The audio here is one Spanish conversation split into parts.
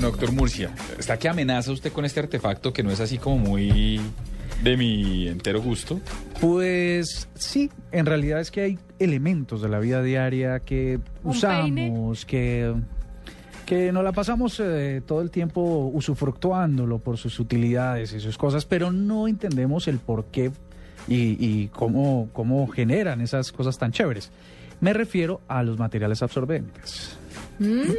Bueno, doctor Murcia, ¿está que amenaza usted con este artefacto que no es así como muy de mi entero gusto? Pues sí, en realidad es que hay elementos de la vida diaria que ¿Un usamos, que, que nos la pasamos eh, todo el tiempo usufructuándolo por sus utilidades y sus cosas, pero no entendemos el por qué y, y cómo, cómo generan esas cosas tan chéveres. Me refiero a los materiales absorbentes.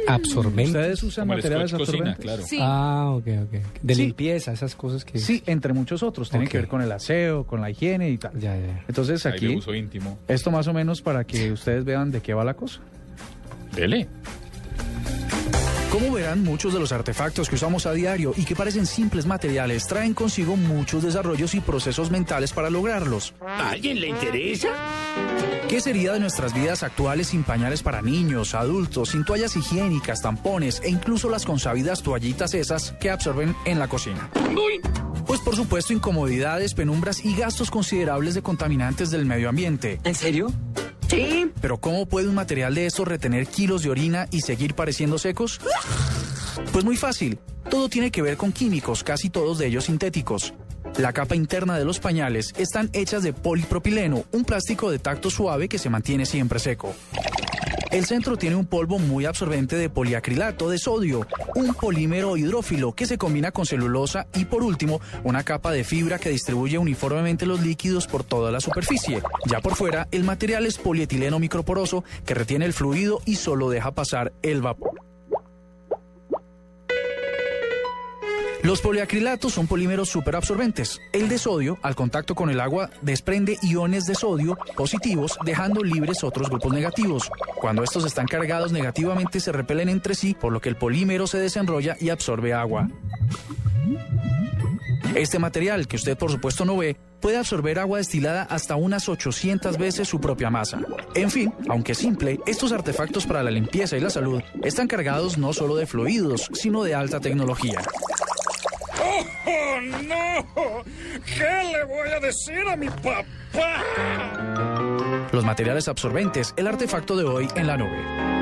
Absorbente. ¿Ustedes usan Como materiales Cocina, absorbentes? claro. Sí. Ah, ok, ok. De Sí. limpieza, esas cosas que... Sí, entre muchos otros. Tienen que ver con el aseo, con la higiene y tal. Ya, ya. Entonces aquí, uso íntimo. esto más o menos para que ustedes vean de qué va la cosa. Dele. Como verán, muchos de los artefactos que usamos a diario y que parecen simples materiales traen consigo muchos desarrollos y procesos mentales para lograrlos. ¿A alguien le interesa? ¿Qué sería de nuestras vidas actuales sin pañales para niños, adultos, sin toallas higiénicas, tampones e incluso las consabidas toallitas esas que absorben en la cocina? Uy, Pues por supuesto incomodidades, penumbras y gastos considerables de contaminantes del medio ambiente. ¿En serio? Sí. Pero ¿cómo puede un material de estos retener kilos de orina y seguir pareciendo secos? Pues muy fácil. Todo tiene que ver con químicos, casi todos de ellos sintéticos. La capa interna de los pañales están hechas de polipropileno, un plástico de tacto suave que se mantiene siempre seco. El centro tiene un polvo muy absorbente de poliacrilato de sodio, un polímero hidrófilo que se combina con celulosa y por último una capa de fibra que distribuye uniformemente los líquidos por toda la superficie. Ya por fuera, el material es polietileno microporoso que retiene el fluido y solo deja pasar el vapor. Los poliacrilatos son polímeros superabsorbentes. El de sodio, al contacto con el agua, desprende iones de sodio positivos, dejando libres otros grupos negativos. Cuando estos están cargados negativamente, se repelen entre sí, por lo que el polímero se desenrolla y absorbe agua. Este material, que usted por supuesto no ve, puede absorber agua destilada hasta unas 800 veces su propia masa. En fin, aunque simple, estos artefactos para la limpieza y la salud están cargados no solo de fluidos, sino de alta tecnología. ¡Oh, no! ¿Qué le voy a decir a mi papá? Los materiales absorbentes, el artefacto de hoy en la nube.